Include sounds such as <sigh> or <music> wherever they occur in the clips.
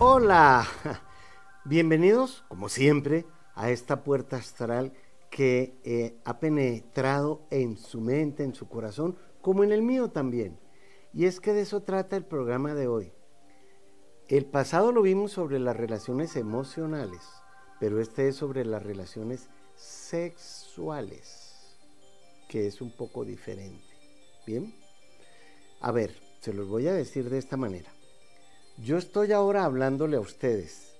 Hola, <laughs> bienvenidos, como siempre, a esta puerta astral que eh, ha penetrado en su mente, en su corazón, como en el mío también. Y es que de eso trata el programa de hoy. El pasado lo vimos sobre las relaciones emocionales, pero este es sobre las relaciones sexuales, que es un poco diferente. ¿Bien? A ver, se los voy a decir de esta manera. Yo estoy ahora hablándole a ustedes.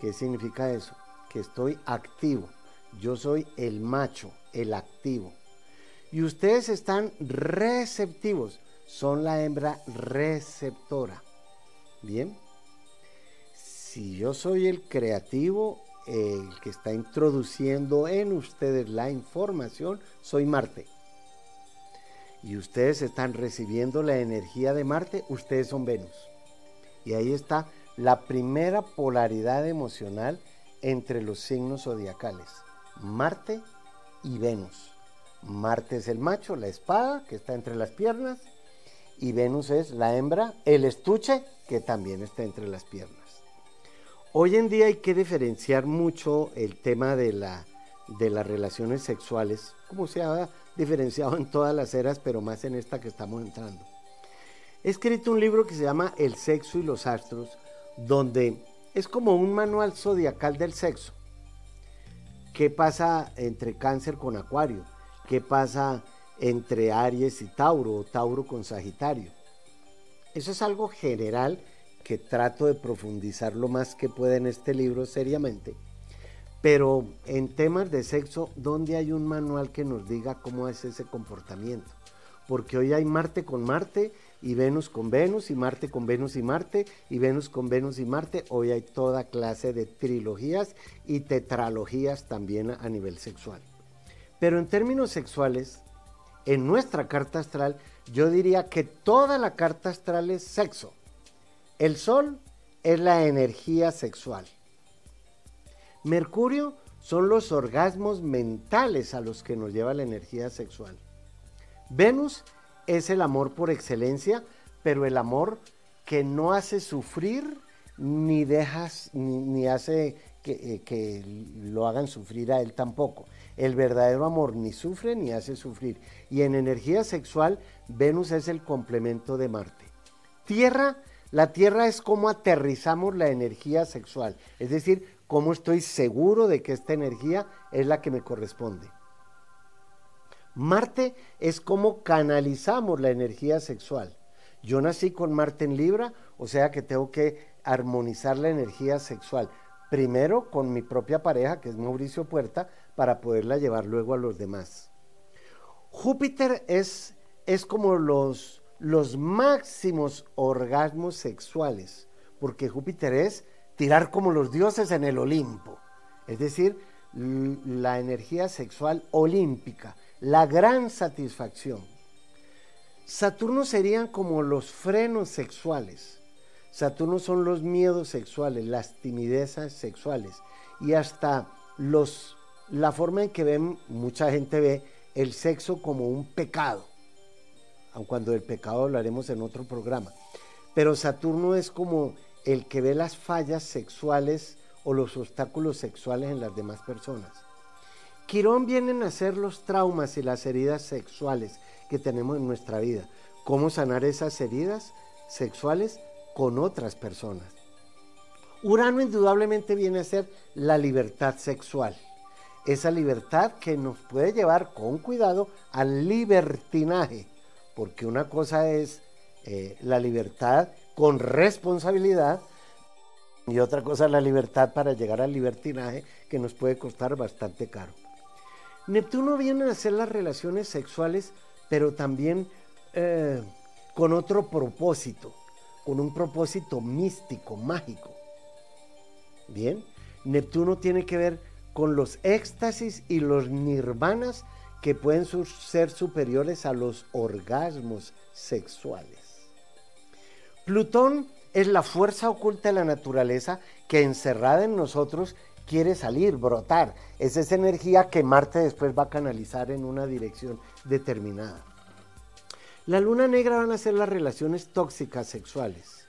¿Qué significa eso? Que estoy activo. Yo soy el macho, el activo. Y ustedes están receptivos. Son la hembra receptora. Bien. Si yo soy el creativo, el que está introduciendo en ustedes la información, soy Marte. Y ustedes están recibiendo la energía de Marte, ustedes son Venus. Y ahí está la primera polaridad emocional entre los signos zodiacales, Marte y Venus. Marte es el macho, la espada que está entre las piernas, y Venus es la hembra, el estuche que también está entre las piernas. Hoy en día hay que diferenciar mucho el tema de, la, de las relaciones sexuales, como se ha diferenciado en todas las eras, pero más en esta que estamos entrando. He escrito un libro que se llama El sexo y los astros, donde es como un manual zodiacal del sexo. ¿Qué pasa entre cáncer con acuario? ¿Qué pasa entre Aries y Tauro o Tauro con Sagitario? Eso es algo general que trato de profundizar lo más que pueda en este libro seriamente. Pero en temas de sexo, ¿dónde hay un manual que nos diga cómo es ese comportamiento? Porque hoy hay Marte con Marte y Venus con Venus y Marte con Venus y Marte y Venus con Venus y Marte. Hoy hay toda clase de trilogías y tetralogías también a nivel sexual. Pero en términos sexuales, en nuestra carta astral, yo diría que toda la carta astral es sexo. El Sol es la energía sexual. Mercurio son los orgasmos mentales a los que nos lleva la energía sexual. Venus es el amor por excelencia, pero el amor que no hace sufrir ni dejas ni, hace que, eh, que, lo hagan sufrir a él tampoco. El verdadero amor ni sufre ni hace sufrir. Y en energía sexual, Venus es el complemento de Marte. Tierra, la Tierra es como aterrizamos la energía sexual, es decir, cómo estoy seguro de que esta energía es la que me corresponde. Marte es como canalizamos la energía sexual. Yo nací con Marte en Libra, o sea que tengo que armonizar la energía sexual. Primero con mi propia pareja, que es Mauricio Puerta, para poderla llevar luego a los demás. Júpiter es, es como los, los máximos orgasmos sexuales, porque Júpiter es tirar como los dioses en el Olimpo, es decir, la energía sexual olímpica la gran satisfacción. Saturno serían como los frenos sexuales. Saturno son los miedos sexuales, las timidezas sexuales y hasta los la forma en que ven mucha gente ve el sexo como un pecado. Aun cuando del pecado hablaremos en otro programa. Pero Saturno es como el que ve las fallas sexuales o los obstáculos sexuales en las demás personas. Quirón vienen a ser los traumas y las heridas sexuales que tenemos en nuestra vida. ¿Cómo sanar esas heridas sexuales con otras personas? Urano indudablemente viene a ser la libertad sexual. Esa libertad que nos puede llevar con cuidado al libertinaje. Porque una cosa es eh, la libertad con responsabilidad y otra cosa la libertad para llegar al libertinaje que nos puede costar bastante caro. Neptuno viene a hacer las relaciones sexuales, pero también eh, con otro propósito, con un propósito místico, mágico. Bien, Neptuno tiene que ver con los éxtasis y los nirvanas que pueden ser superiores a los orgasmos sexuales. Plutón es la fuerza oculta de la naturaleza que encerrada en nosotros quiere salir, brotar. Es esa energía que Marte después va a canalizar en una dirección determinada. La luna negra van a ser las relaciones tóxicas sexuales.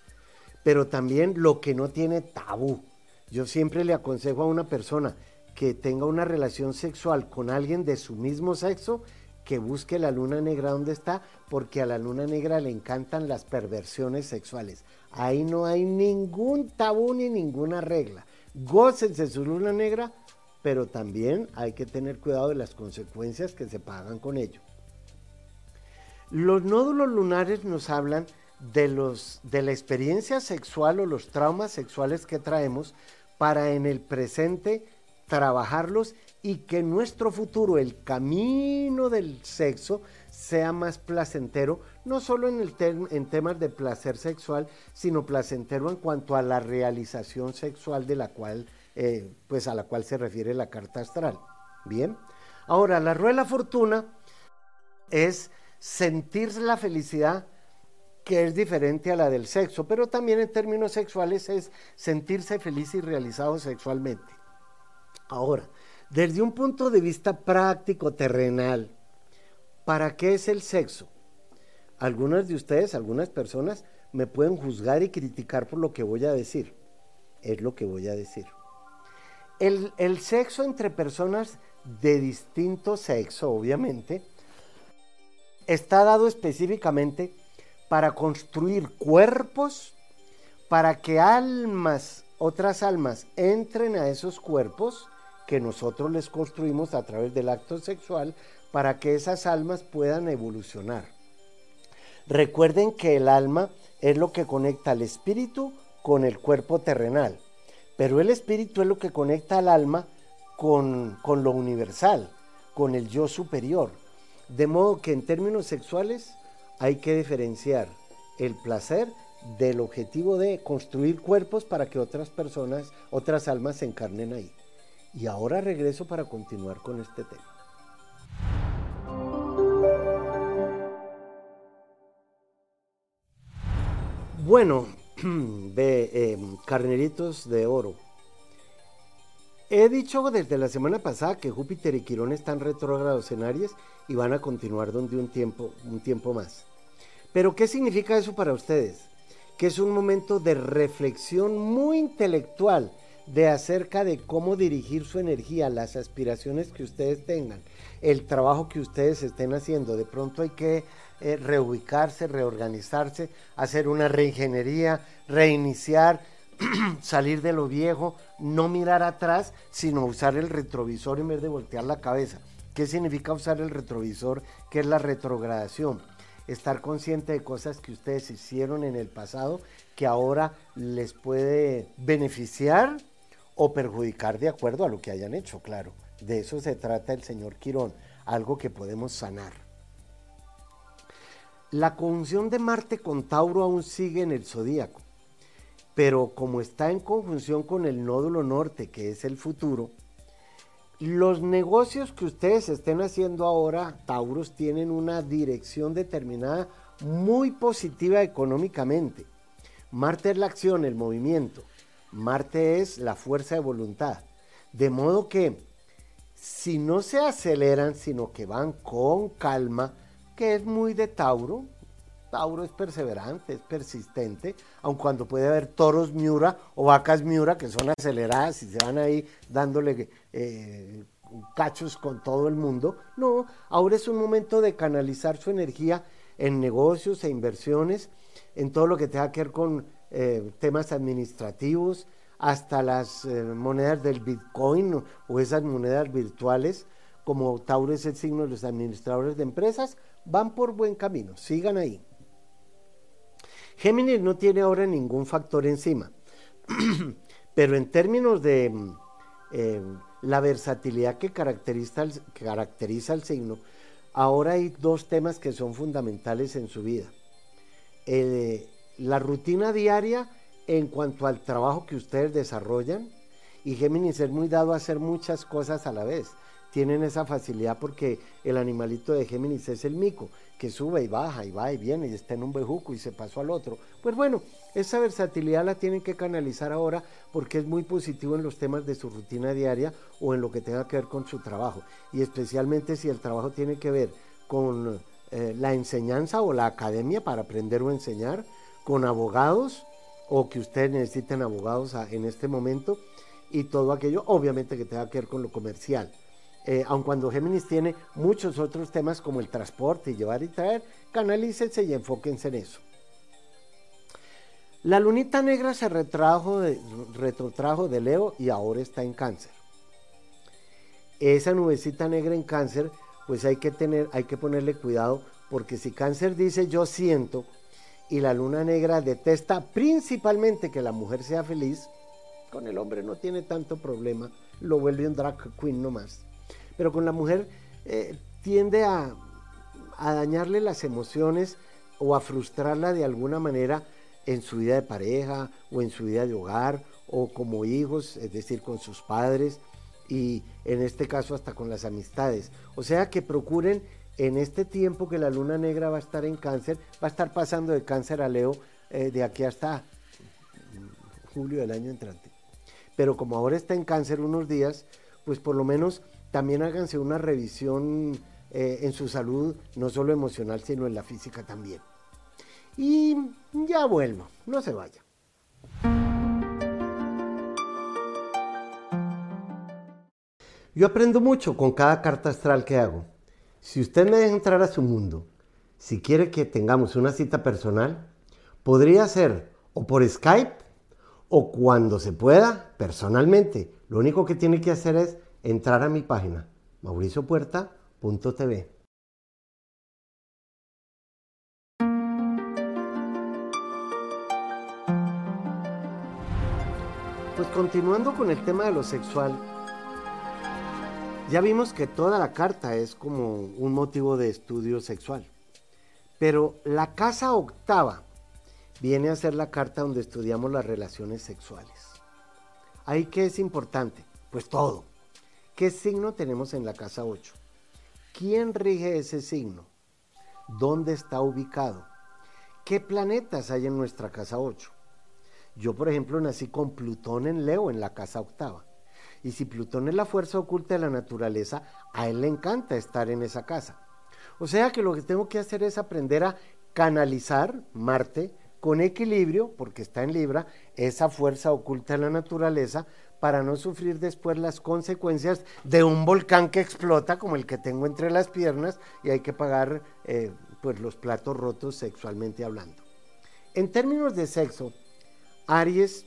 pero también lo que no tiene tabú. Yo siempre le aconsejo a una persona que tenga una relación sexual con alguien de su mismo sexo, que busque la luna negra donde está, porque a la luna negra le encantan las perversiones sexuales. Ahí no hay ningún tabú ni ninguna regla. Gócense su luna negra, pero también hay que tener cuidado de las consecuencias que se pagan con ello. Los nódulos lunares nos hablan de, los, de la experiencia sexual o los traumas sexuales que traemos para en el presente trabajarlos y que nuestro futuro, el camino del sexo, sea más placentero, no solo en, el en temas de placer sexual, sino placentero en cuanto a la realización sexual de la cual, eh, pues a la cual se refiere la carta astral. Bien. Ahora, la rueda de la fortuna es sentir la felicidad que es diferente a la del sexo, pero también en términos sexuales es sentirse feliz y realizado sexualmente. Ahora, desde un punto de vista práctico, terrenal, ¿para qué es el sexo? Algunas de ustedes, algunas personas, me pueden juzgar y criticar por lo que voy a decir. Es lo que voy a decir. El, el sexo entre personas de distinto sexo, obviamente, está dado específicamente para construir cuerpos, para que almas, otras almas, entren a esos cuerpos que nosotros les construimos a través del acto sexual, para que esas almas puedan evolucionar. Recuerden que el alma es lo que conecta al espíritu con el cuerpo terrenal, pero el espíritu es lo que conecta al alma con, con lo universal, con el yo superior. De modo que en términos sexuales hay que diferenciar el placer del objetivo de construir cuerpos para que otras personas, otras almas se encarnen ahí. Y ahora regreso para continuar con este tema. Bueno, <clears throat> de em, carneritos de oro. He dicho desde la semana pasada que Júpiter y Quirón están retrógrados en Aries y van a continuar donde un tiempo, un tiempo más. Pero ¿qué significa eso para ustedes? Que es un momento de reflexión muy intelectual de acerca de cómo dirigir su energía, las aspiraciones que ustedes tengan, el trabajo que ustedes estén haciendo. De pronto hay que reubicarse, reorganizarse, hacer una reingeniería, reiniciar, <clears throat> salir de lo viejo, no mirar atrás, sino usar el retrovisor en vez de voltear la cabeza. ¿Qué significa usar el retrovisor? ¿Qué es la retrogradación? estar consciente de cosas que ustedes hicieron en el pasado que ahora les puede beneficiar o perjudicar de acuerdo a lo que hayan hecho, claro. De eso se trata el señor Quirón, algo que podemos sanar. La conjunción de Marte con Tauro aún sigue en el zodíaco, pero como está en conjunción con el nódulo norte, que es el futuro, los negocios que ustedes estén haciendo ahora, Tauros, tienen una dirección determinada muy positiva económicamente. Marte es la acción, el movimiento. Marte es la fuerza de voluntad. De modo que si no se aceleran, sino que van con calma, que es muy de Tauro, Tauro es perseverante, es persistente, aun cuando puede haber toros Miura o vacas Miura que son aceleradas y se van ahí dándole eh, cachos con todo el mundo. No, ahora es un momento de canalizar su energía en negocios e inversiones, en todo lo que tenga que ver con eh, temas administrativos, hasta las eh, monedas del Bitcoin o esas monedas virtuales, como Tauro es el signo de los administradores de empresas, van por buen camino, sigan ahí. Géminis no tiene ahora ningún factor encima, <clears throat> pero en términos de mm, eh, la versatilidad que caracteriza, al signo, ahora hay dos temas que son fundamentales en su vida. Eh, la rutina diaria en cuanto al trabajo que ustedes desarrollan, y Géminis es muy dado a hacer muchas cosas a la vez tienen esa facilidad porque el animalito de Géminis es el mico, que sube y baja y va y viene y está en un bejuco y se pasó al otro. Pues bueno, esa versatilidad la tienen que canalizar ahora porque es muy positivo en los temas de su rutina diaria o en lo que tenga que ver con su trabajo. Y especialmente si el trabajo tiene que ver con eh, la enseñanza o la academia para aprender o enseñar, con abogados o que ustedes necesiten abogados en este momento y todo aquello, obviamente que tenga que ver con lo comercial. Eh, aun cuando Géminis tiene muchos otros temas como el transporte y llevar y traer, canalícense y enfóquense en eso. La lunita negra se retrajo de, retrotrajo de Leo y ahora está en cáncer. Esa nubecita negra en cáncer, pues hay que tener, hay que ponerle cuidado, porque si cáncer dice yo siento y la luna negra detesta principalmente que la mujer sea feliz, con el hombre no tiene tanto problema, lo vuelve un drag queen nomás. Pero con la mujer eh, tiende a, dañarle las emociones o a frustrarla de alguna manera en su vida de pareja o en su vida de hogar o como hijos, es decir, con sus padres y en este caso hasta con las amistades. O sea que procuren en este tiempo que la luna negra va a estar en cáncer, va a estar pasando de cáncer a Leo eh, de aquí hasta julio del año entrante. Pero como ahora está en cáncer unos días, pues por lo menos también háganse una revisión eh, en su salud, no solo emocional, sino en la física también. Y ya vuelvo, no se vaya. Yo aprendo mucho con cada carta astral que hago. Si usted me deja entrar a su mundo, si quiere que tengamos una cita personal, podría ser o por Skype o cuando se pueda, personalmente. Lo único que tiene que hacer es entrar a mi página, mauriciopuerta.tv. Pues continuando con el tema de lo sexual, ya vimos que toda la carta es como un motivo de estudio sexual. Pero la casa octava viene a ser la carta donde estudiamos las relaciones sexuales. ¿Ahí qué es importante? Pues todo. ¿Qué signo tenemos en la casa 8? ¿Quién rige ese signo? ¿Dónde está ubicado? ¿Qué planetas hay en nuestra casa 8? Yo, por ejemplo, nací con Plutón en Leo en la casa octava. Y si Plutón es la fuerza oculta de la naturaleza, a él le encanta estar en esa casa. O sea que lo que tengo que hacer es aprender a canalizar Marte con equilibrio, porque está en Libra, esa fuerza oculta de la naturaleza, para no sufrir después las consecuencias de un volcán que explota como el que tengo entre las piernas y hay que pagar eh, pues los platos rotos sexualmente hablando. En términos de sexo, Aries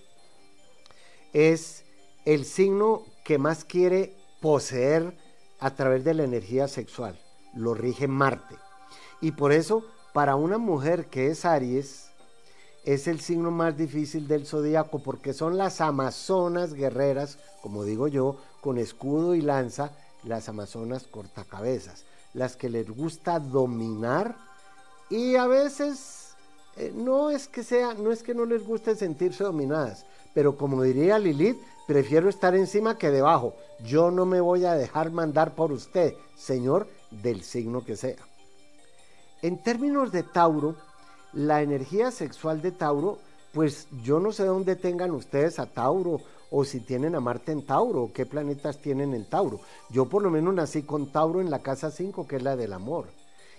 es el signo que más quiere poseer a través de la energía sexual. Lo rige Marte. Y por eso, para una mujer que es Aries, es el signo más difícil del zodíaco porque son las amazonas guerreras, como digo yo, con escudo y lanza, las amazonas cortacabezas, las que les gusta dominar y a veces eh, no es que sea, no es que no les guste sentirse dominadas, pero como diría Lilith, prefiero estar encima que debajo. Yo no me voy a dejar mandar por usted, señor, del signo que sea. En términos de Tauro, la energía sexual de Tauro, pues yo no sé dónde tengan ustedes a Tauro o si tienen a Marte en Tauro o qué planetas tienen en Tauro. Yo por lo menos nací con Tauro en la casa 5, que es la del amor.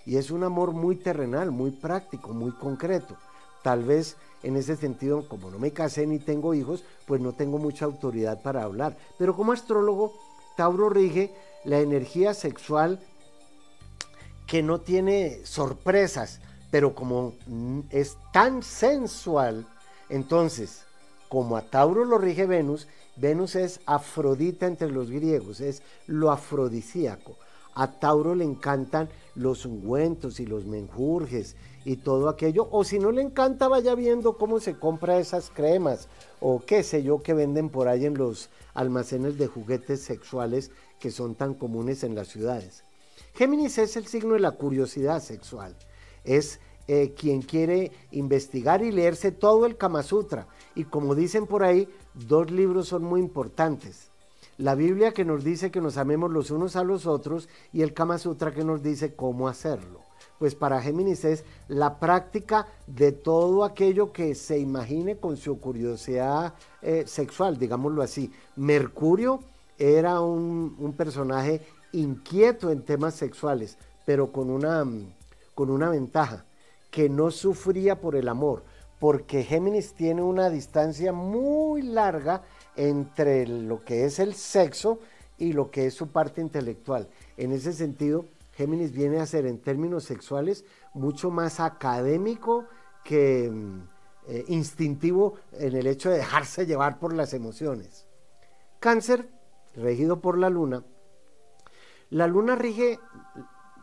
Y es un amor muy terrenal, muy práctico, muy concreto. Tal vez en ese sentido, como no me casé ni tengo hijos, pues no tengo mucha autoridad para hablar. Pero como astrólogo, Tauro rige la energía sexual que no tiene sorpresas, pero como es tan sensual, entonces, como a Tauro lo rige Venus, Venus es Afrodita entre los griegos, es lo afrodisíaco. A Tauro le encantan los ungüentos y los menjurjes y todo aquello. O si no le encanta, vaya viendo cómo se compra esas cremas o qué sé yo que venden por ahí en los almacenes de juguetes sexuales que son tan comunes en las ciudades. Géminis es el signo de la curiosidad sexual. Es eh, quien quiere investigar y leerse todo el Kama Sutra. Y como dicen por ahí, dos libros son muy importantes la Biblia que nos dice que nos amemos los unos a los otros y el Kama Sutra que nos dice cómo hacerlo. Pues para Géminis es la práctica de todo aquello que se imagine con su curiosidad eh, sexual, digámoslo así. Mercurio era un, un, personaje inquieto en temas sexuales, pero con una, con una ventaja, que no sufría por el amor, porque Géminis tiene una distancia muy larga entre lo que es el sexo y lo que es su parte intelectual. En ese sentido, Géminis viene a ser en términos sexuales mucho más académico que mm, eh, instintivo en el hecho de dejarse llevar por las emociones. Cáncer, regido por la luna. La luna rige,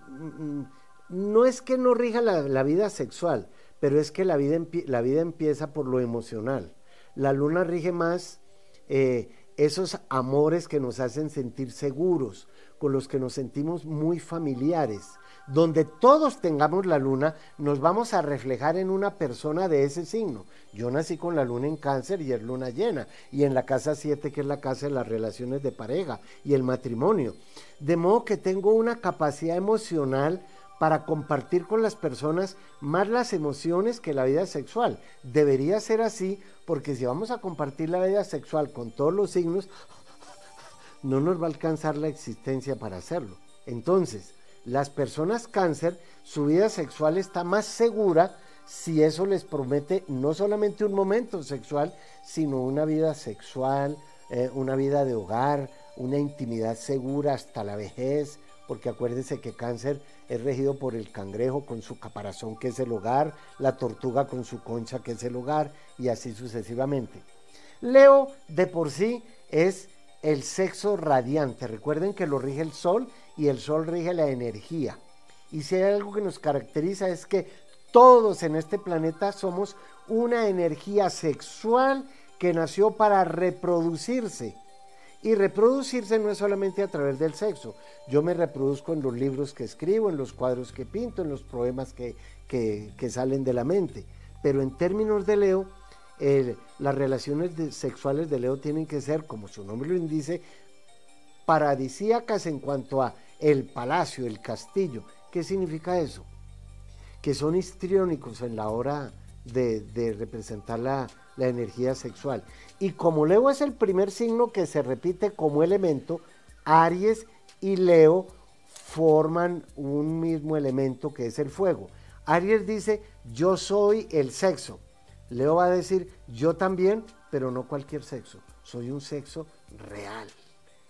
mm, no es que no rija la, vida sexual, pero es que la vida, la vida, empieza por lo emocional. La luna rige más eh, esos amores que nos hacen sentir seguros, con los que nos sentimos muy familiares. Donde todos tengamos la luna, nos vamos a reflejar en una persona de ese signo. Yo nací con la luna en cáncer y es luna llena, y en la casa 7, que es la casa de las relaciones de pareja y el matrimonio. De modo que tengo una capacidad emocional para compartir con las personas más las emociones que la vida sexual. Debería ser así porque si vamos a compartir la vida sexual con todos los signos, no nos va a alcanzar la existencia para hacerlo. Entonces, las personas cáncer, su vida sexual está más segura si eso les promete no solamente un momento sexual, sino una vida sexual, eh, una vida de hogar, una intimidad segura hasta la vejez, porque acuérdense que cáncer es regido por el cangrejo con su caparazón que es el hogar, la tortuga con su concha que es el hogar y así sucesivamente. Leo de por sí es el sexo radiante. Recuerden que lo rige el sol y el sol rige la energía. Y si hay algo que nos caracteriza es que todos en este planeta somos una energía sexual que nació para reproducirse y reproducirse no es solamente a través del sexo. Yo me reproduzco en los libros que escribo, en los cuadros que pinto, en los poemas que, salen de la mente. Pero en términos de Leo, las relaciones sexuales de Leo tienen que ser, como su nombre lo indice, paradisíacas en cuanto a el palacio, el castillo. ¿Qué significa eso? Que son histriónicos en la hora de, representar la, la energía sexual. Y como Leo es el primer signo que se repite como elemento, Aries y Leo forman un mismo elemento que es el fuego. Aries dice, yo soy el sexo. Leo va a decir, yo también, pero no cualquier sexo. Soy un sexo real.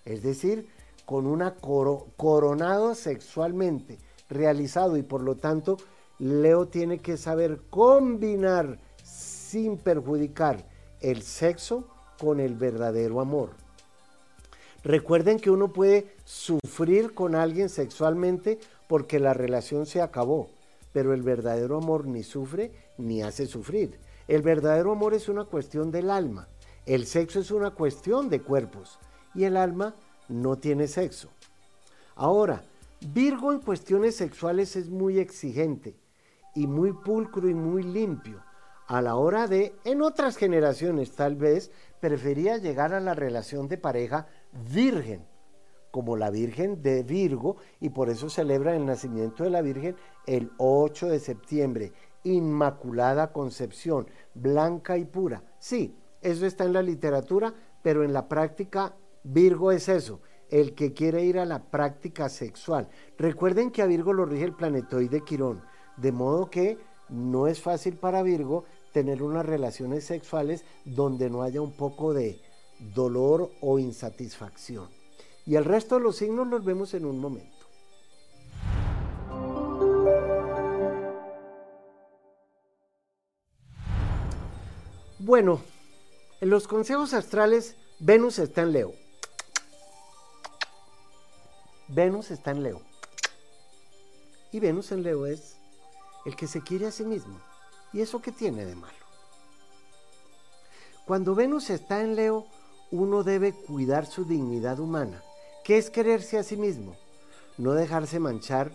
Es decir, con una coronado sexualmente, realizado y por lo tanto Leo tiene que saber combinar sin perjudicar el sexo con el verdadero amor. Recuerden que uno puede sufrir con alguien sexualmente porque la relación se acabó, pero el verdadero amor ni sufre ni hace sufrir. El verdadero amor es una cuestión del alma, el sexo es una cuestión de cuerpos y el alma no tiene sexo. Ahora, Virgo en cuestiones sexuales es muy exigente y muy pulcro y muy limpio a la hora de, en otras generaciones tal vez, prefería llegar a la relación de pareja virgen, como la Virgen de Virgo, y por eso celebra el nacimiento de la Virgen el 8 de septiembre, Inmaculada Concepción, blanca y pura. Sí, eso está en la literatura, pero en la práctica Virgo es eso, el que quiere ir a la práctica sexual. Recuerden que a Virgo lo rige el planetoide Quirón, de modo que no es fácil para Virgo tener unas relaciones sexuales donde no haya un poco de dolor o insatisfacción. Y el resto de los signos los vemos en un momento. Bueno, en los consejos astrales, Venus está en Leo. Venus está en Leo. Y Venus en Leo es el que se quiere a sí mismo. ¿Y eso qué tiene de malo? Cuando Venus está en Leo, uno debe cuidar su dignidad humana, que es quererse a sí mismo, no dejarse manchar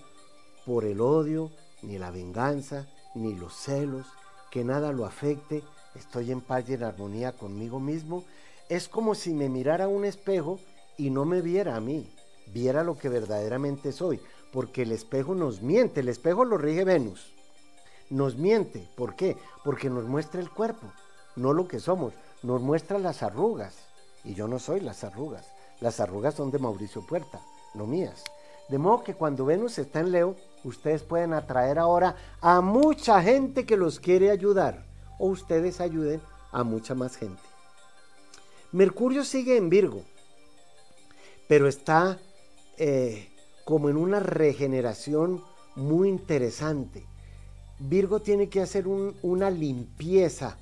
por el odio, ni la venganza, ni los celos, que nada lo afecte, estoy en paz y en armonía conmigo mismo. Es como si me mirara un espejo y no me viera a mí, viera lo que verdaderamente soy, porque el espejo nos miente, el espejo lo rige Venus nos miente. ¿Por qué? Porque nos muestra el cuerpo, no lo que somos, nos muestra las arrugas. Y yo no soy las arrugas. Las arrugas son de Mauricio Puerta, no mías. De modo que cuando Venus está en Leo, ustedes pueden atraer ahora a mucha gente que los quiere ayudar. o ustedes ayuden a mucha más gente. Mercurio sigue en Virgo, pero está eh, como en una regeneración muy interesante. Virgo tiene que hacer una limpieza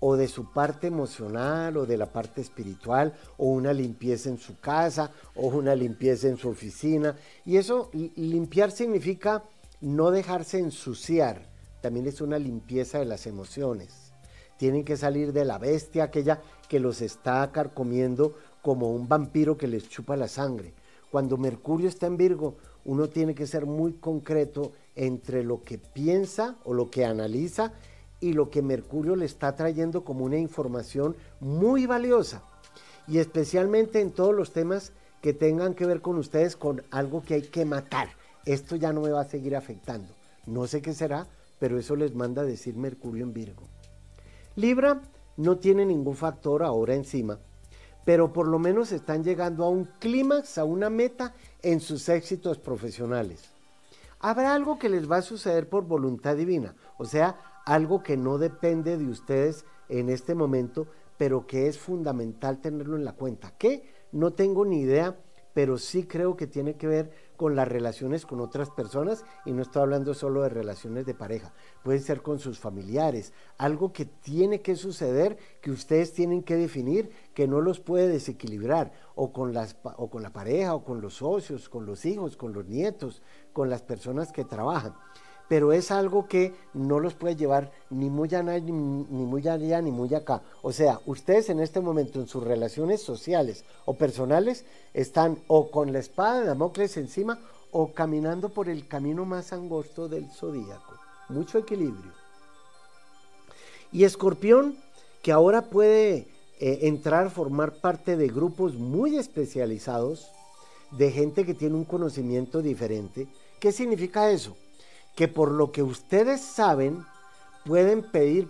o de su parte emocional o de la parte espiritual o una limpieza en su casa o una limpieza en su oficina. Y eso, limpiar significa no dejarse ensuciar. También es una limpieza de las emociones. Tienen que salir de la bestia aquella que los está carcomiendo como un vampiro que les chupa la sangre. Cuando Mercurio está en Virgo, uno tiene que ser muy concreto entre lo que piensa o lo que analiza y lo que Mercurio le está trayendo como una información muy valiosa. Y especialmente en todos los temas que tengan que ver con ustedes, con algo que hay que matar. Esto ya no me va a seguir afectando. No sé qué será, pero eso les manda a decir Mercurio en Virgo. Libra no tiene ningún factor ahora encima, pero por lo menos están llegando a un clímax, a una meta en sus éxitos profesionales. Habrá algo que les va a suceder por voluntad divina, o sea, algo que no depende de ustedes en este momento, pero que es fundamental tenerlo en la cuenta. ¿Qué? No tengo ni idea, pero sí creo que tiene que ver con las relaciones con otras personas y no estoy hablando solo de relaciones de pareja, puede ser con sus familiares, algo que tiene que suceder, que ustedes tienen que definir, que no los puede desequilibrar, o con, las, o con la pareja, o con los socios, con los hijos, con los nietos, con las personas que trabajan pero es algo que no los puede llevar ni muy allá, ni, muy allá, ni muy acá. O sea, ustedes en este momento en sus relaciones sociales o personales están o con la espada de Damocles encima o caminando por el camino más angosto del zodíaco. Mucho equilibrio. Y Escorpión, que ahora puede eh, entrar, formar parte de grupos muy especializados, de gente que tiene un conocimiento diferente. ¿Qué significa eso? Que por lo que ustedes saben pueden pedir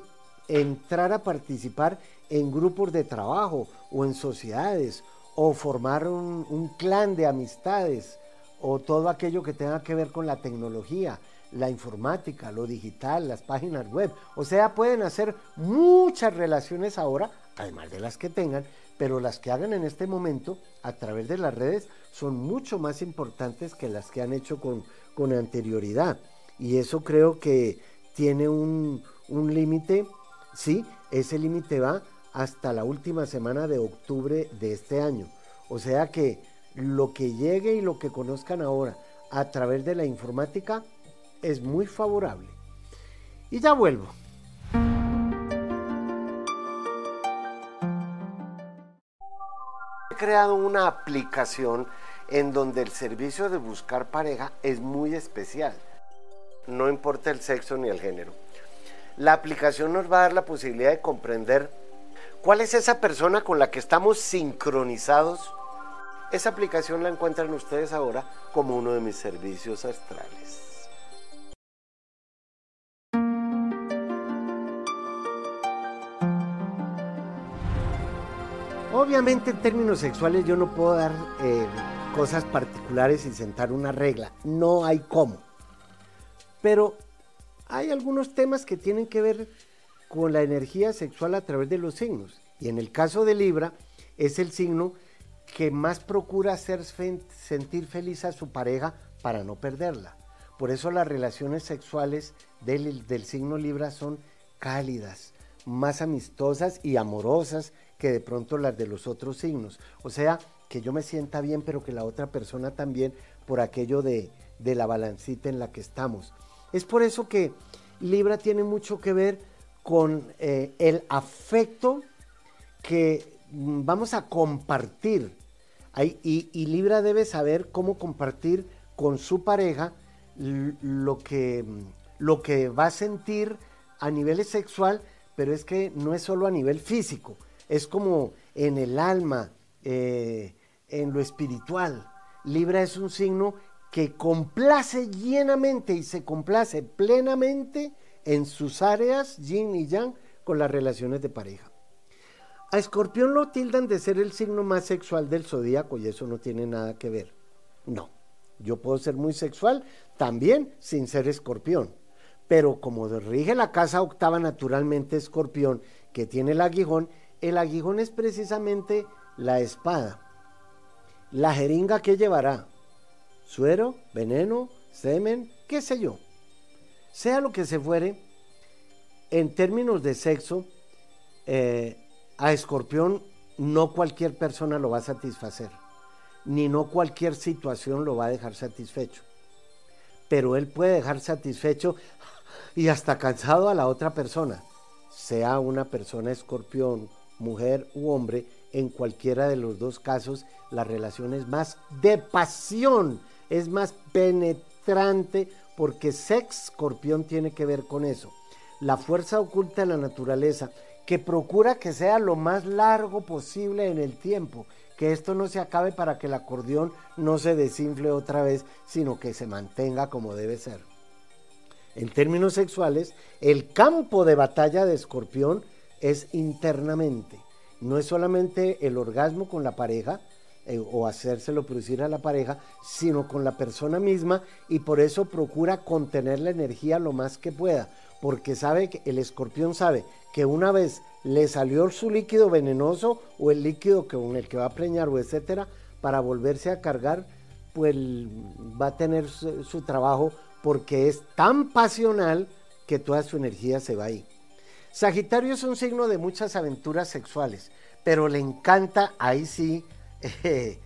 entrar a participar en grupos de trabajo o en sociedades o formar un, clan de amistades o todo aquello que tenga que ver con la tecnología, la informática, lo digital, las páginas web. O sea, pueden hacer muchas relaciones ahora, además de las que tengan, pero las que hagan en este momento a través de las redes son mucho más importantes que las que han hecho con, con anterioridad y eso creo que tiene un, límite, sí, ese límite va hasta la última semana de octubre de este año. O sea que lo que llegue y lo que conozcan ahora a través de la informática es muy favorable. Y ya vuelvo. He creado una aplicación en donde el servicio de buscar pareja es muy especial no importa el sexo ni el género. La aplicación nos va a dar la posibilidad de comprender cuál es esa persona con la que estamos sincronizados. Esa aplicación la encuentran ustedes ahora como uno de mis servicios astrales. Obviamente en términos sexuales yo no puedo dar eh, cosas particulares y sentar una regla. No hay cómo. Pero hay algunos temas que tienen que ver con la energía sexual a través de los signos. Y en el caso de Libra, es el signo que más procura hacer sentir feliz a su pareja para no perderla. Por eso las relaciones sexuales del, signo Libra son cálidas, más amistosas y amorosas que de pronto las de los otros signos. O sea, que yo me sienta bien, pero que la otra persona también, por aquello de la balancita en la que estamos. Es por eso que Libra tiene mucho que ver con eh, el afecto que vamos a compartir. y, Libra debe saber cómo compartir con su pareja lo que, lo que va a sentir a nivel sexual, pero es que no es solo a nivel físico, es como en el alma, eh, en lo espiritual. Libra es un signo que complace llenamente y se complace plenamente en sus áreas, yin y yang, con las relaciones de pareja. A Escorpión lo tildan de ser el signo más sexual del zodíaco y eso no tiene nada que ver. No, yo puedo ser muy sexual también sin ser escorpión, Pero como rige la casa octava naturalmente escorpión, que tiene el aguijón, el aguijón es precisamente la espada. La jeringa que llevará, suero, veneno, semen, qué sé yo. Sea lo que se fuere, en términos de sexo, eh, a escorpión no cualquier persona lo va a satisfacer, ni no cualquier situación lo va a dejar satisfecho. Pero él puede dejar satisfecho y hasta cansado a la otra persona, sea una persona escorpión, mujer u hombre, en cualquiera de los dos casos, la relación es más de pasión, es más penetrante, porque sex escorpión tiene que ver con eso. La fuerza oculta de la naturaleza que procura que sea lo más largo posible en el tiempo, que esto no se acabe para que el acordeón no se desinfle otra vez, sino que se mantenga como debe ser. En términos sexuales, el campo de batalla de escorpión es internamente. No es solamente el orgasmo con la pareja eh, o hacérselo producir a la pareja, sino con la persona misma y por eso procura contener la energía lo más que pueda, porque sabe que el escorpión sabe que una vez le salió su líquido venenoso o el líquido con el que va a preñar o etcétera, para volverse a cargar, pues va a tener su, trabajo porque es tan pasional que toda su energía se va ahí. Sagitario es un signo de muchas aventuras sexuales, pero le encanta, ahí sí, <laughs> eh,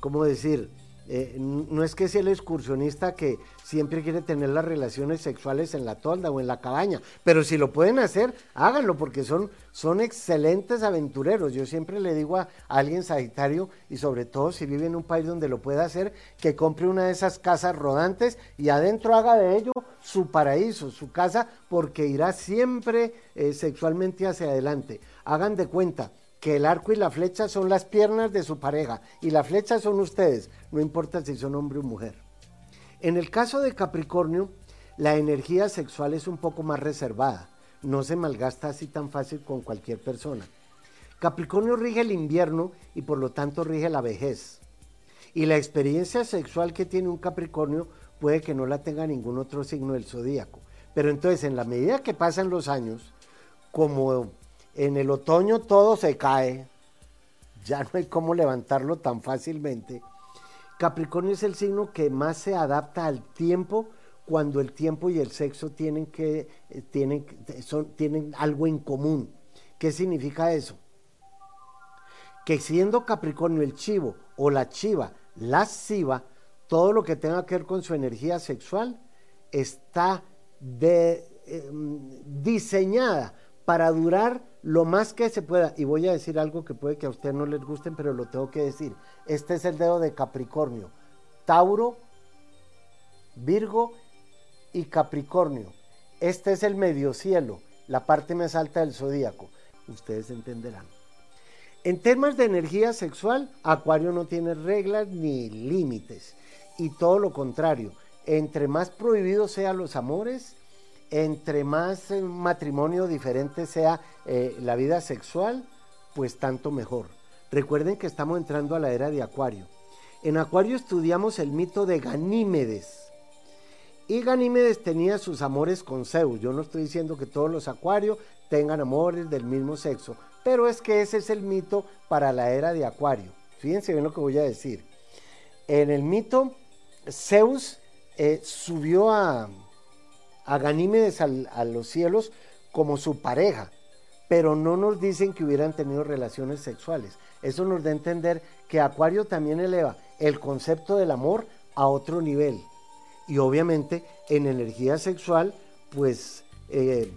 ¿cómo decir? Eh, no es que sea el excursionista que siempre quiere tener las relaciones sexuales en la tolda o en la cabaña, pero si lo pueden hacer, háganlo porque son, son excelentes aventureros. Yo siempre le digo a, alguien sagitario y sobre todo si vive en un país donde lo pueda hacer, que compre una de esas casas rodantes y adentro haga de ello su paraíso, su casa, porque irá siempre eh, sexualmente hacia adelante. Hagan de cuenta que el arco y la flecha son las piernas de su pareja y la flecha son ustedes, no importa si son hombre o mujer. En el caso de Capricornio, la energía sexual es un poco más reservada, no se malgasta así tan fácil con cualquier persona. Capricornio rige el invierno y por lo tanto rige la vejez. Y la experiencia sexual que tiene un Capricornio puede que no la tenga ningún otro signo del zodíaco. Pero entonces, en la medida que pasan los años, como en el otoño todo se cae, ya no hay cómo levantarlo tan fácilmente. Capricornio es el signo que más se adapta al tiempo cuando el tiempo y el sexo tienen, que, eh, tienen, son, tienen algo en común. ¿Qué significa eso? Que siendo Capricornio el chivo o la chiva, la siva, todo lo que tenga que ver con su energía sexual está em, diseñada para durar lo más que se pueda, y voy a decir algo que puede que a usted no les gusten, pero lo tengo que decir. Este es el dedo de Capricornio, Tauro, Virgo y Capricornio. Este es el medio cielo, la parte más alta del zodíaco. Ustedes entenderán. En temas de energía sexual, Acuario no tiene reglas ni límites. Y todo lo contrario, entre más prohibidos sean los amores, entre más matrimonio diferente sea eh, la vida sexual, pues tanto mejor. Recuerden que estamos entrando a la era de Acuario. En Acuario estudiamos el mito de Ganímedes. Y Ganímedes tenía sus amores con Zeus. Yo no estoy diciendo que todos los Acuarios tengan amores del mismo sexo, pero es que ese es el mito para la era de Acuario. Fíjense bien lo que voy a decir. En el mito, Zeus eh, subió a, a Ganímedes a los cielos como su pareja, pero no nos dicen que hubieran tenido relaciones sexuales. Eso nos da a entender que Acuario también eleva el concepto del amor a otro nivel. Y obviamente en energía sexual, pues eh,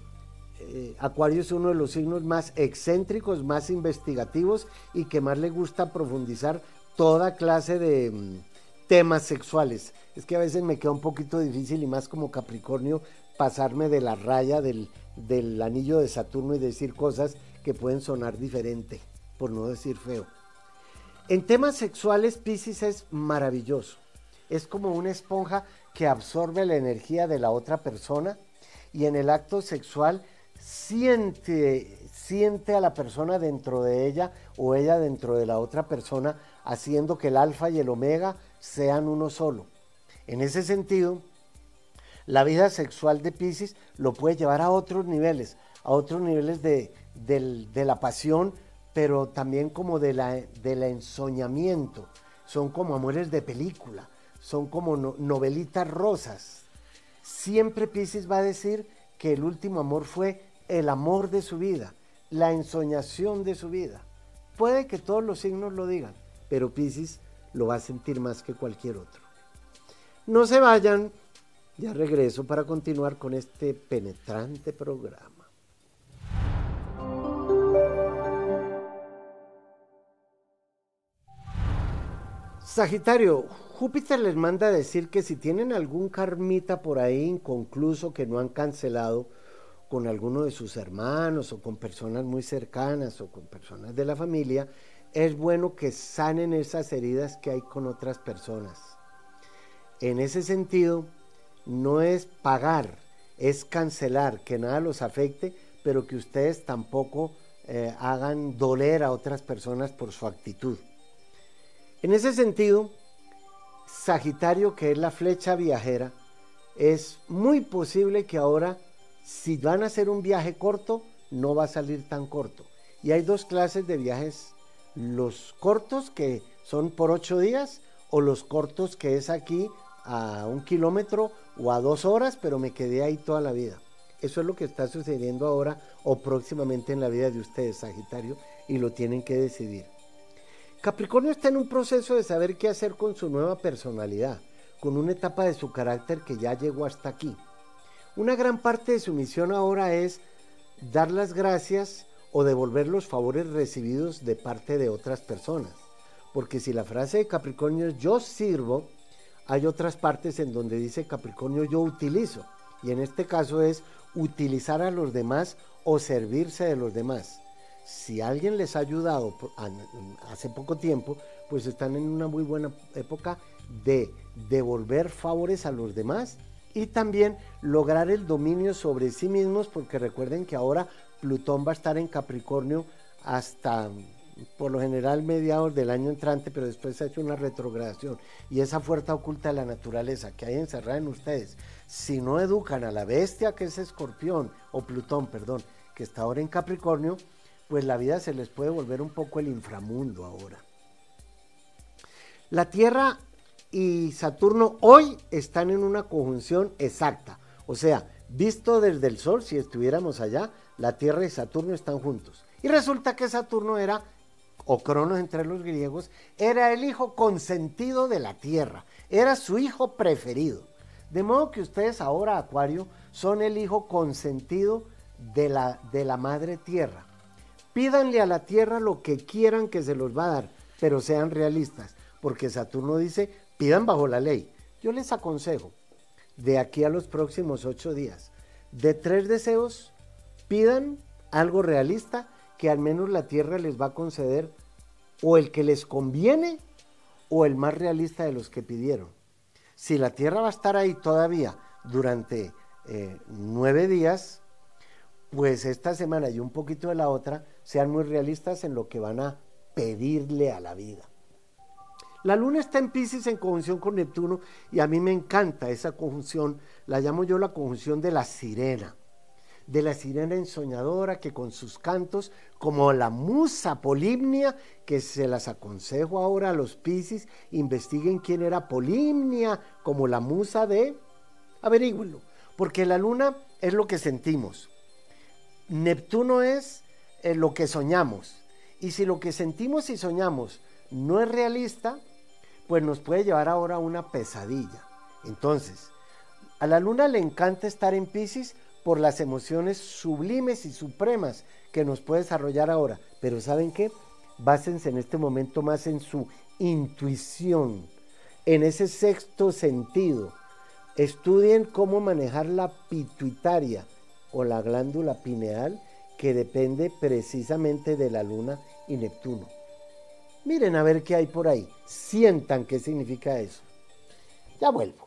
eh, Acuario es uno de los signos más excéntricos, más investigativos y que más le gusta profundizar toda clase de mm, temas sexuales. Es que a veces me queda un poquito difícil y más como Capricornio pasarme de la raya del, del anillo de Saturno y decir cosas que pueden sonar diferente, por no decir feo. En temas sexuales, Pisces es maravilloso. Es como una esponja que absorbe la energía de la otra persona y en el acto sexual siente, siente a la persona dentro de ella o ella dentro de la otra persona, haciendo que el alfa y el omega sean uno solo. En ese sentido, la vida sexual de Pisces lo puede llevar a otros niveles, a otros niveles de, la pasión, pero también como de la, del ensoñamiento. Son como amores de película, son como novelitas rosas. Siempre Pisces va a decir que el último amor fue el amor de su vida, la ensoñación de su vida. Puede que todos los signos lo digan, pero Pisces lo va a sentir más que cualquier otro. No se vayan, ya regreso para continuar con este penetrante programa. Sagitario, Júpiter les manda decir que si tienen algún karmita por ahí inconcluso que no han cancelado con alguno de sus hermanos o con personas muy cercanas o con personas de la familia, es bueno que sanen esas heridas que hay con otras personas. En ese sentido, no es pagar, es cancelar, que nada los afecte, pero que ustedes tampoco eh, hagan doler a otras personas por su actitud. En ese sentido, Sagitario, que es la flecha viajera, es muy posible que ahora, si van a hacer un viaje corto, no va a salir tan corto. Y hay dos clases de viajes, los cortos que son por ocho días o los cortos que es aquí a un kilómetro o a dos horas, pero me quedé ahí toda la vida. Eso es lo que está sucediendo ahora o próximamente en la vida de ustedes, Sagitario, y lo tienen que decidir. Capricornio está en un proceso de saber qué hacer con su nueva personalidad, con una etapa de su carácter que ya llegó hasta aquí. Una gran parte de su misión ahora es dar las gracias o devolver los favores recibidos de parte de otras personas. Porque si la frase de Capricornio es yo sirvo, hay otras partes en donde dice Capricornio yo utilizo. Y en este caso es utilizar a los demás o servirse de los demás si alguien les ha ayudado hace poco tiempo, pues están en una muy buena época de devolver favores a los demás y también lograr el dominio sobre sí mismos, porque recuerden que ahora Plutón va a estar en Capricornio hasta por lo general mediados del año entrante, pero después se ha hecho una retrogradación. Y esa fuerza oculta de la naturaleza que hay encerrada en ustedes, si no educan a la bestia que es Escorpión, o Plutón, perdón, que está ahora en Capricornio, pues la vida se les puede volver un poco el inframundo ahora. La Tierra y Saturno hoy están en una conjunción exacta. O sea, visto desde el Sol, si estuviéramos allá, la Tierra y Saturno están juntos. Y resulta que Saturno era, o Cronos entre los griegos, era el hijo consentido de la Tierra, era su hijo preferido. De modo que ustedes ahora, Acuario, son el hijo consentido de la, de la Madre Tierra. Pídanle a la tierra lo que quieran que se los va a dar, pero sean realistas, porque Saturno dice, pidan bajo la ley. Yo les aconsejo, de aquí a los próximos ocho días, de tres deseos, pidan algo realista que al menos la tierra les va a conceder o el que les conviene o el más realista de los que pidieron. Si la tierra va a estar ahí todavía durante eh, nueve días, pues esta semana y un poquito de la otra, sean muy realistas en lo que van a pedirle a la vida. La luna está en Pisces en conjunción con Neptuno y a mí me encanta esa conjunción, la llamo yo la conjunción de la sirena, de la sirena ensoñadora que con sus cantos, como la musa Polimnia, que se las aconsejo ahora a los Pisces, investiguen quién era Polimnia como la musa de, averígüenlo, porque la luna es lo que sentimos, Neptuno es eh, lo que soñamos. Y si lo que sentimos y soñamos no es realista, pues nos puede llevar ahora a una pesadilla. Entonces, a la luna le encanta estar en Pisces por las emociones sublimes y supremas que nos puede desarrollar ahora. Pero ¿saben qué? Básense en este momento más en su intuición, en ese sexto sentido. Estudien cómo manejar la pituitaria o la glándula pineal que depende precisamente de la luna y Neptuno. Miren a ver qué hay por ahí. Sientan qué significa eso. Ya vuelvo.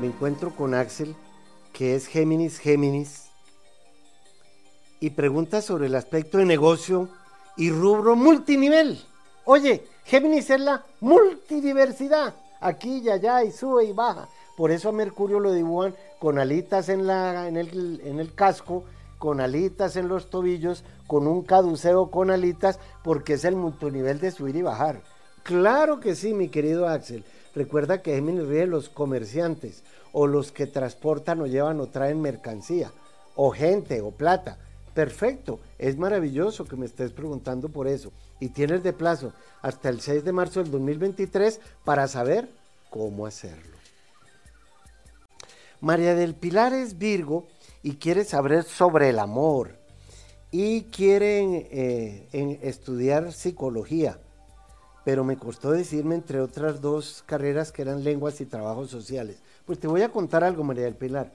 me encuentro con Axel, que es Géminis Géminis, y pregunta sobre el aspecto de negocio y rubro multinivel. Oye, Géminis es la multidiversidad, aquí y allá y sube y baja. Por eso a Mercurio lo dibujan con alitas en, la, en, el, en el casco, con alitas en los tobillos, con un caduceo con alitas, porque es el multinivel de subir y bajar. Claro que sí, mi querido Axel. Recuerda que Géminis ríe los comerciantes, o los que transportan o llevan o traen mercancía, o gente o plata. Perfecto, es maravilloso que me estés preguntando por eso. Y tienes de plazo hasta el 6 de marzo del 2023 para saber cómo hacerlo. María del Pilar es Virgo y quiere saber sobre el amor y quiere eh, estudiar psicología pero me costó decirme entre otras dos carreras que eran lenguas y trabajos sociales. Pues te voy a contar algo, María del Pilar.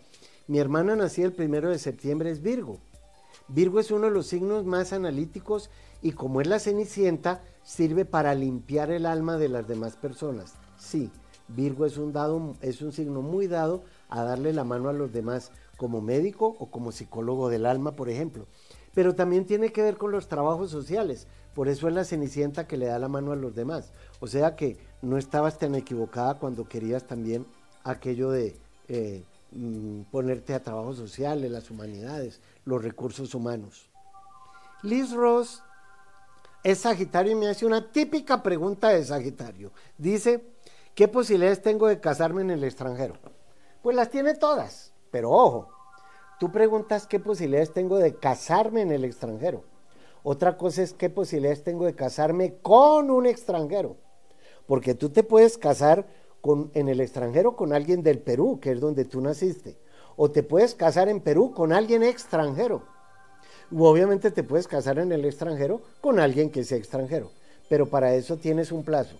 Mi hermana nacía el primero de septiembre, es Virgo. Virgo es uno de los signos más analíticos y como es la cenicienta, sirve para limpiar el alma de las demás personas. Sí, Virgo es un, dado, es un signo muy dado a darle la mano a los demás, como médico o como psicólogo del alma, por ejemplo. Pero también tiene que ver con los trabajos sociales. Por eso es la Cenicienta que le da la mano a los demás. O sea que no estabas tan equivocada cuando querías también aquello de eh, mm, ponerte a trabajos sociales, las humanidades, los recursos humanos. Liz Ross es Sagitario y me hace una típica pregunta de Sagitario. Dice, ¿qué posibilidades tengo de casarme en el extranjero? Pues las tiene todas, pero ojo, tú preguntas qué posibilidades tengo de casarme en el extranjero. Otra cosa es qué posibilidades tengo de casarme con un extranjero. Porque tú te puedes casar con, en el extranjero con alguien del Perú, que es donde tú naciste. O te puedes casar en Perú con alguien extranjero. O obviamente te puedes casar en el extranjero con alguien que sea extranjero. Pero para eso tienes un plazo.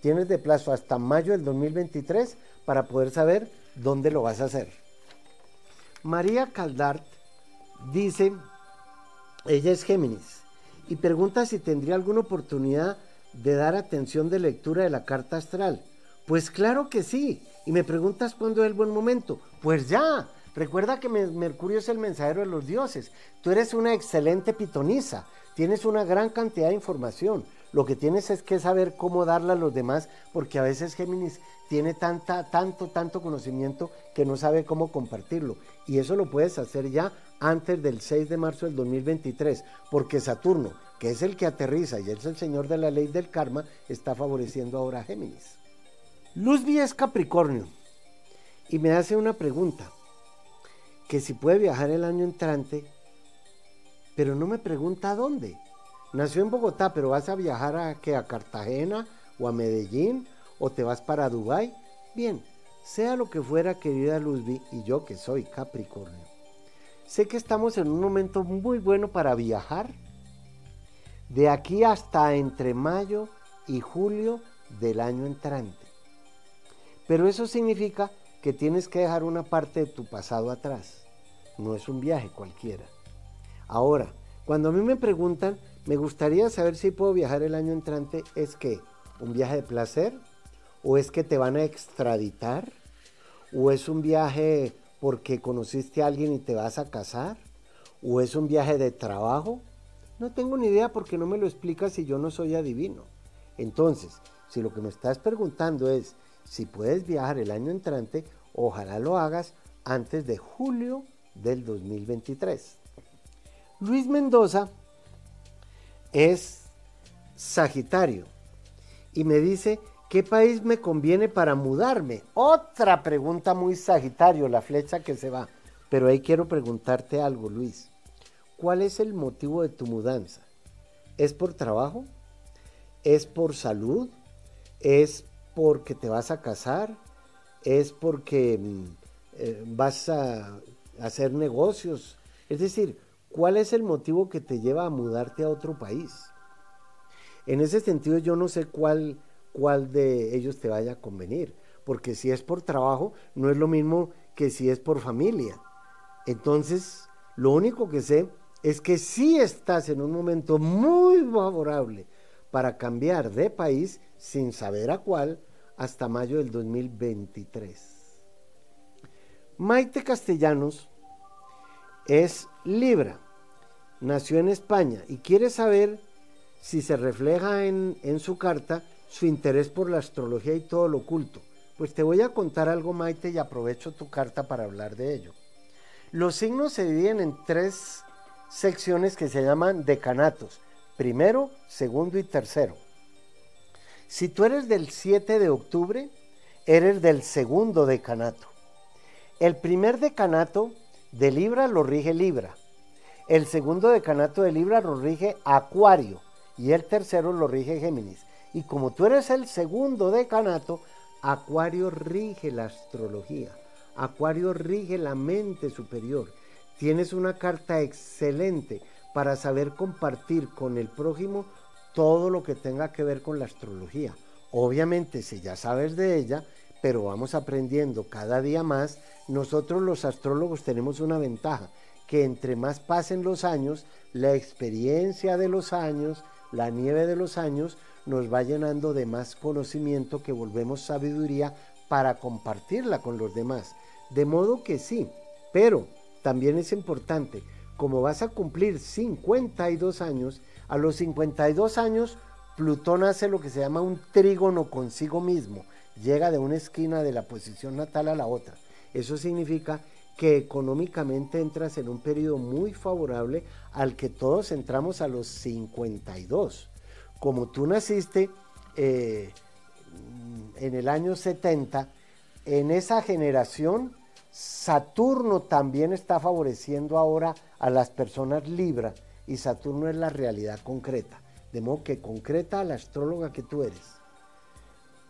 Tienes de plazo hasta mayo del 2023 para poder saber dónde lo vas a hacer. María Caldart dice ella es Géminis y pregunta si tendría alguna oportunidad de dar atención de lectura de la carta astral. Pues claro que sí. Y me preguntas cuándo es el buen momento. Pues ya. Recuerda que Mercurio es el mensajero de los dioses. Tú eres una excelente pitonisa. Tienes una gran cantidad de información. Lo que tienes es que saber cómo darla a los demás, porque a veces Géminis tiene tanta, tanto, tanto conocimiento que no sabe cómo compartirlo. Y eso lo puedes hacer ya antes del 6 de marzo del 2023, porque Saturno, que es el que aterriza y es el señor de la ley del karma, está favoreciendo ahora a Géminis. Luz es Capricornio y me hace una pregunta, que si puede viajar el año entrante, pero no me pregunta dónde. Nació en Bogotá, pero vas a viajar a, a Cartagena o a Medellín o te vas para Dubái. Bien, sea lo que fuera, querida Luzbi, y yo que soy Capricornio Sé que estamos en un momento muy bueno para viajar. De aquí hasta entre mayo y julio del año entrante. Pero eso significa que tienes que dejar una parte de tu pasado atrás. No es un viaje cualquiera. Ahora, cuando a mí me preguntan, me gustaría saber si puedo viajar el año entrante, ¿es que un viaje de placer? ¿O es que te van a extraditar? ¿O es un viaje porque conociste a alguien y te vas a casar? ¿O es un viaje de trabajo? No tengo ni idea porque no me lo explicas si yo no soy adivino. Entonces, si lo que me estás preguntando es si puedes viajar el año entrante, ojalá lo hagas antes de julio del 2023. Luis Mendoza es Sagitario y me dice ¿Qué país me conviene para mudarme? Otra pregunta muy Sagitario, la flecha que se va. Pero ahí quiero preguntarte algo, Luis. ¿Cuál es el motivo de tu mudanza? ¿Es por trabajo? ¿Es por salud? ¿Es porque te vas a casar? ¿Es porque mm, eh, vas a hacer negocios? Es decir, ¿cuál es el motivo que te lleva a mudarte a otro país? En ese sentido yo no sé cuál cuál de ellos te vaya a convenir. Porque si es por trabajo, no es lo mismo que si es por familia. Entonces, lo único que sé es que si estás en un momento muy favorable para cambiar de país sin saber a cuál hasta mayo del 2023. Maite Castellanos es Libra, nació en España y quiere saber si se refleja en, su carta su interés por la astrología y todo lo oculto. Pues te voy a contar algo, Maite, y aprovecho tu carta para hablar de ello. Los signos se dividen en tres secciones que se llaman decanatos, primero, segundo y tercero. Si tú eres del 7 de octubre, eres del segundo decanato. El primer decanato de Libra lo rige Libra. El segundo decanato de Libra lo rige Acuario. Y el tercero lo rige Géminis. Y como tú eres el segundo decanato, Acuario rige la astrología. Acuario rige la mente superior. Tienes una carta excelente para saber compartir con el prójimo todo lo que tenga que ver con la astrología. Obviamente, si ya sabes de ella, pero vamos aprendiendo cada día más, nosotros los astrólogos tenemos una ventaja, que entre más pasen los años, la experiencia de los años, la nieve de los años, nos va llenando de más conocimiento que volvemos sabiduría para compartirla con los demás. De modo que sí, pero también es importante, como vas a cumplir 52 años, a los 52 años Plutón hace lo que se llama un trígono consigo mismo, llega de una esquina de la posición natal a la otra. Eso significa que económicamente entras en un periodo muy favorable al que todos entramos a los 52. Como tú naciste eh, en el año 70, en esa generación Saturno también está favoreciendo ahora a las personas Libra y Saturno es la realidad concreta, de modo que concreta a la astróloga que tú eres.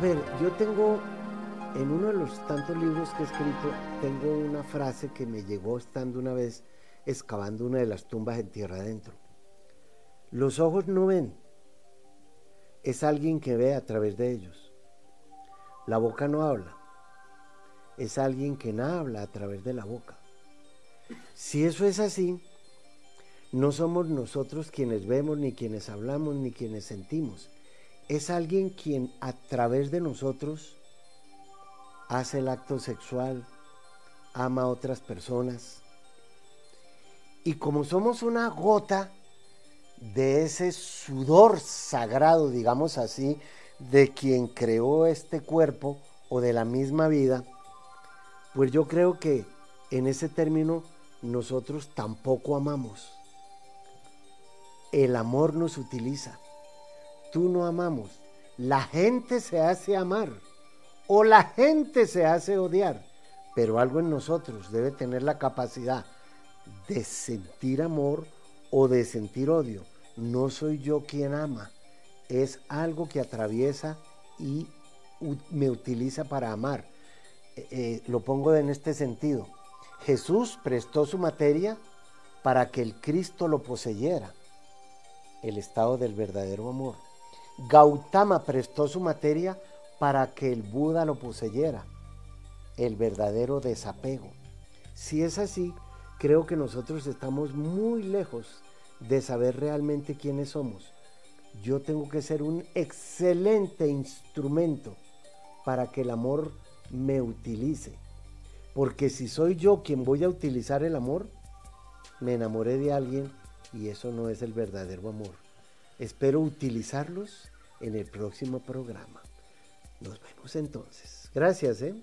Ver, yo tengo en uno de los tantos libros que he escrito, tengo una frase que me llegó estando una vez excavando una de las tumbas en tierra adentro. Los ojos no ven, es alguien que ve a través de ellos. La boca no habla, es alguien que no habla a través de la boca. Si eso es así, no somos nosotros quienes vemos, ni quienes hablamos, ni quienes sentimos. Es alguien quien a través de nosotros hace el acto sexual, ama a otras personas. Y como somos una gota, de ese sudor sagrado, digamos así, de quien creó este cuerpo o de la misma vida, pues yo creo que en ese término nosotros tampoco amamos. El amor nos utiliza. Tú no amamos. La gente se hace amar o la gente se hace odiar, pero algo en nosotros debe tener la capacidad de sentir amor o de sentir odio. No soy yo quien ama, es algo que atraviesa y me utiliza para amar. Eh, eh, lo pongo en este sentido. Jesús prestó su materia para que el Cristo lo poseyera, el estado del verdadero amor. Gautama prestó su materia para que el Buda lo poseyera, el verdadero desapego. Si es así, creo que nosotros estamos muy lejos de saber realmente quiénes somos. Yo tengo que ser un excelente instrumento para que el amor me utilice. Porque si soy yo quien voy a utilizar el amor, me enamoré de alguien y eso no es el verdadero amor. Espero utilizarlos en el próximo programa. Nos vemos entonces. Gracias, ¿eh?